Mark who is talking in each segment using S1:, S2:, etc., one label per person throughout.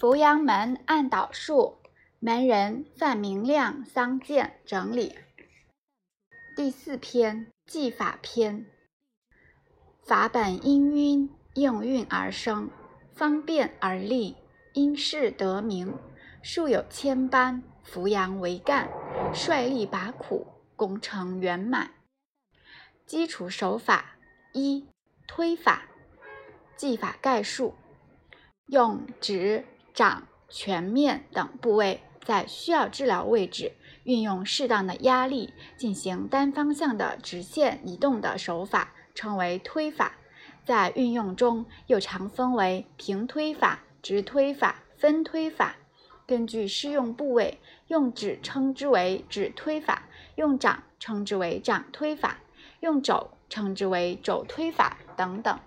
S1: 扶阳门按导数，门人范明亮、桑健整理。第四篇技法篇，法本因晕应运而生，方便而立，因势得名。数有千般，扶阳为干，率力拔苦，功成圆满。基础手法一推法，技法概述：用指。掌、全面等部位在需要治疗位置运用适当的压力进行单方向的直线移动的手法称为推法。在运用中又常分为平推法、直推法、分推法。根据适用部位，用指称之为指推法，用掌称之为掌推法，用肘称之为肘推法等等。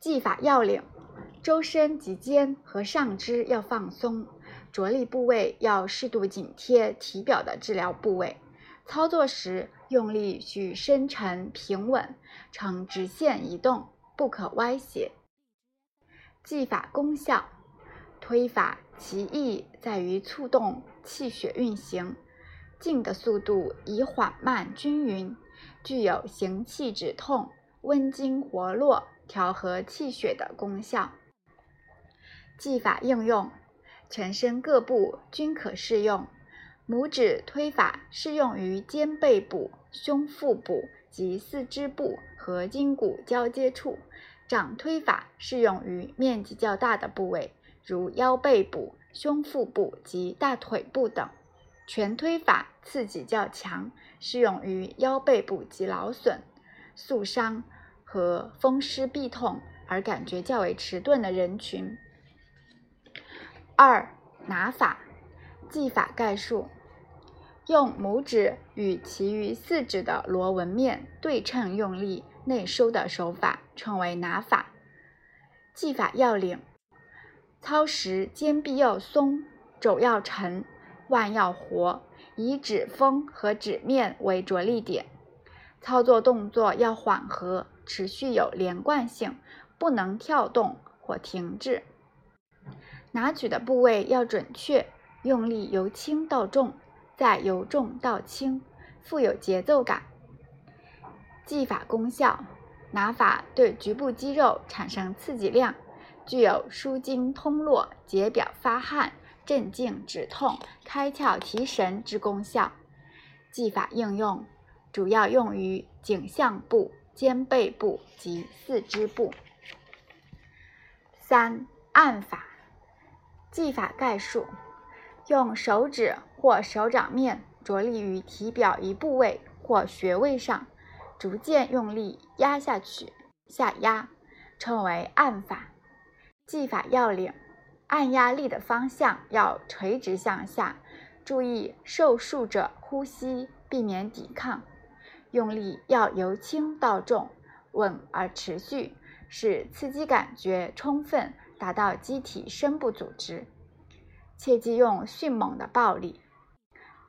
S1: 技法要领：周身及肩和上肢要放松，着力部位要适度紧贴体表的治疗部位。操作时用力需深沉平稳，呈直线移动，不可歪斜。技法功效：推法其意在于促动气血运行，静的速度以缓慢均匀，具有行气止痛、温经活络。调和气血的功效。技法应用，全身各部均可适用。拇指推法适用于肩背部、胸腹部及四肢部和筋骨交接处；掌推法适用于面积较大的部位，如腰背部、胸腹部及大腿部等；拳推法刺激较强，适用于腰背部及劳损、速伤。和风湿痹痛而感觉较为迟钝的人群。二拿法，技法概述：用拇指与其余四指的螺纹面对称用力内收的手法称为拿法。技法要领：操时肩臂要松，肘要沉，腕要活，以指峰和指面为着力点。操作动作要缓和。持续有连贯性，不能跳动或停滞。拿取的部位要准确，用力由轻到重，再由重到轻，富有节奏感。技法功效：拿法对局部肌肉产生刺激量，具有舒筋通络、解表发汗、镇静止痛、开窍提神之功效。技法应用主要用于颈项部。肩背部及四肢部。三按法，技法概述：用手指或手掌面着力于体表一部位或穴位上，逐渐用力压下去，下压，称为按法。技法要领：按压力的方向要垂直向下，注意受术者呼吸，避免抵抗。用力要由轻到重，稳而持续，使刺激感觉充分，达到机体深部组织。切忌用迅猛的暴力。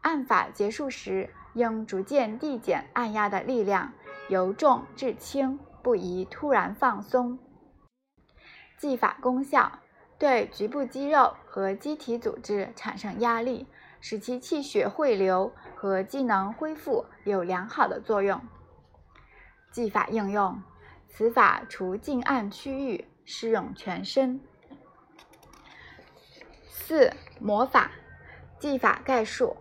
S1: 按法结束时，应逐渐递减按压的力量，由重至轻，不宜突然放松。技法功效：对局部肌肉和机体组织产生压力。使其气血汇流和机能恢复有良好的作用。技法应用，此法除近按区域，适用全身。四魔法，技法概述：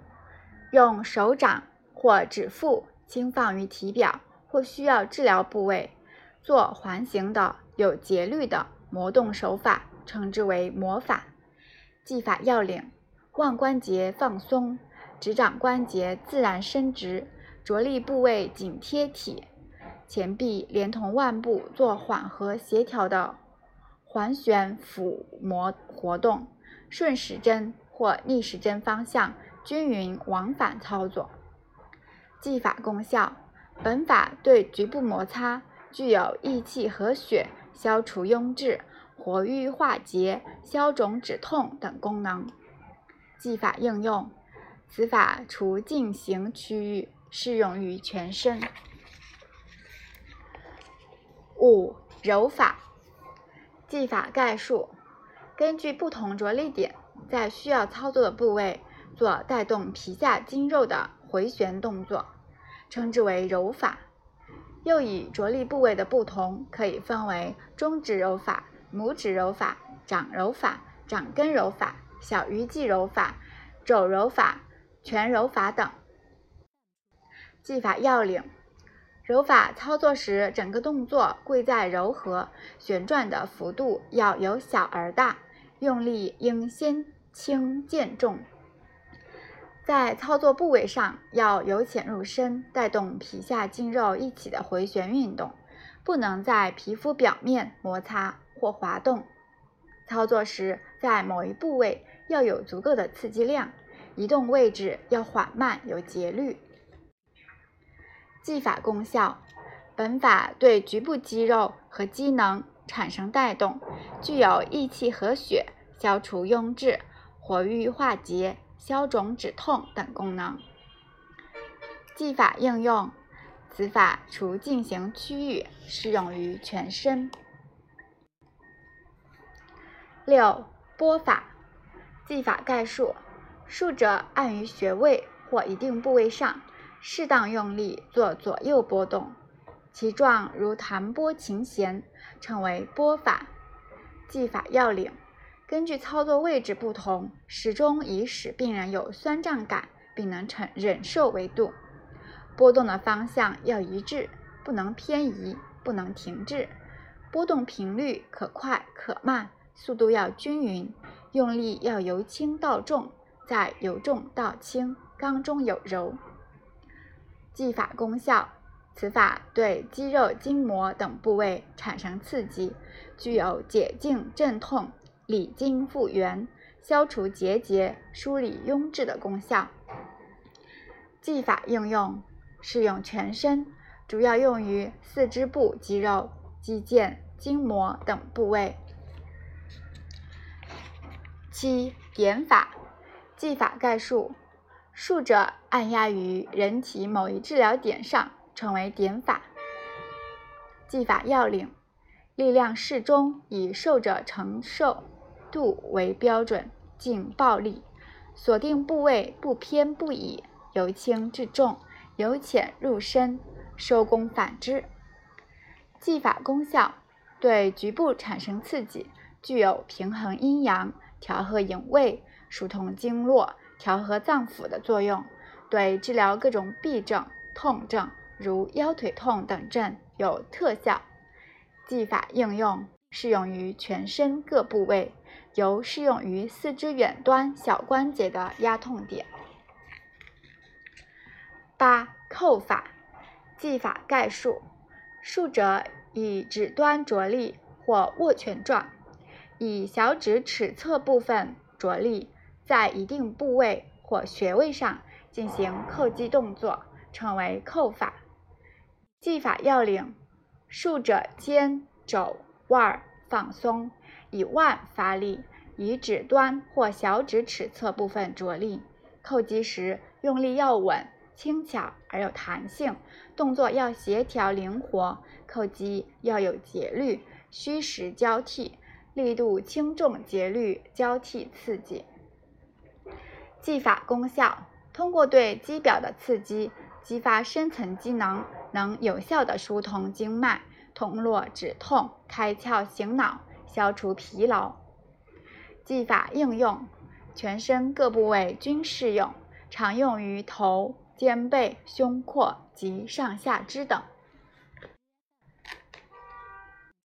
S1: 用手掌或指腹轻放于体表或需要治疗部位，做环形的有节律的磨动手法，称之为魔法。技法要领。腕关节放松，指掌关节自然伸直，着力部位紧贴体，前臂连同腕部做缓和协调的环旋抚摩活动，顺时针或逆时针方向均匀往返操作。技法功效：本法对局部摩擦具有益气和血、消除痈滞、活瘀化结、消肿止痛等功能。技法应用，此法除进行区域，适用于全身。五揉法，技法概述：根据不同着力点，在需要操作的部位做带动皮下筋肉的回旋动作，称之为揉法。又以着力部位的不同，可以分为中指揉法、拇指揉法、掌揉法、掌根揉法、小鱼际揉法、肘揉法、全揉法等。技法要领：揉法操作时，整个动作贵在柔和，旋转的幅度要由小而大，用力应先轻渐重。在操作部位上，要由浅入深，带动皮下筋肉一起的回旋运动，不能在皮肤表面摩擦或滑动。操作时，在某一部位要有足够的刺激量，移动位置要缓慢有节律。技法功效：本法对局部肌肉和机能产生带动，具有益气和血、消除痈滞、活瘀化结。消肿止痛等功能。技法应用：此法除进行区域，适用于全身。六拨法技法概述：竖着按于穴位或一定部位上，适当用力做左右波动，其状如弹拨琴弦，称为拨法。技法要领。根据操作位置不同，始终以使病人有酸胀感并能承忍受为度。波动的方向要一致，不能偏移，不能停滞。波动频率可快可慢，速度要均匀。用力要由轻到重，在由重到轻，刚中有柔。技法功效：此法对肌肉、筋膜等部位产生刺激，具有解痉镇痛。理筋复原、消除结节、梳理痈滞的功效。技法应用适用全身，主要用于四肢部肌肉、肌腱、筋膜等部位。七点法技法概述：术者按压于人体某一治疗点上，称为点法。技法要领：力量适中，以受者承受。度为标准，劲暴力，锁定部位不偏不倚，由轻至重，由浅入深，收功反之。技法功效：对局部产生刺激，具有平衡阴阳、调和营卫、疏通经络、调和脏腑的作用。对治疗各种痹症、痛症，如腰腿痛等症有特效。技法应用适用于全身各部位。尤适用于四肢远端小关节的压痛点。八扣法技法概述：术者以指端着力或握拳状，以小指尺侧部分着力，在一定部位或穴位上进行叩击动作，称为扣法。技法要领：竖着肩、肘、腕放松。以腕发力，以指端或小指尺侧部分着力，叩击时用力要稳、轻巧而有弹性，动作要协调灵活，叩击要有节律，虚实交替，力度轻重节律交替刺激。技法功效：通过对肌表的刺激，激发深层机能，能有效的疏通经脉，通络止痛，开窍醒脑。消除疲劳。技法应用，全身各部位均适用，常用于头、肩背、胸廓及上下肢等。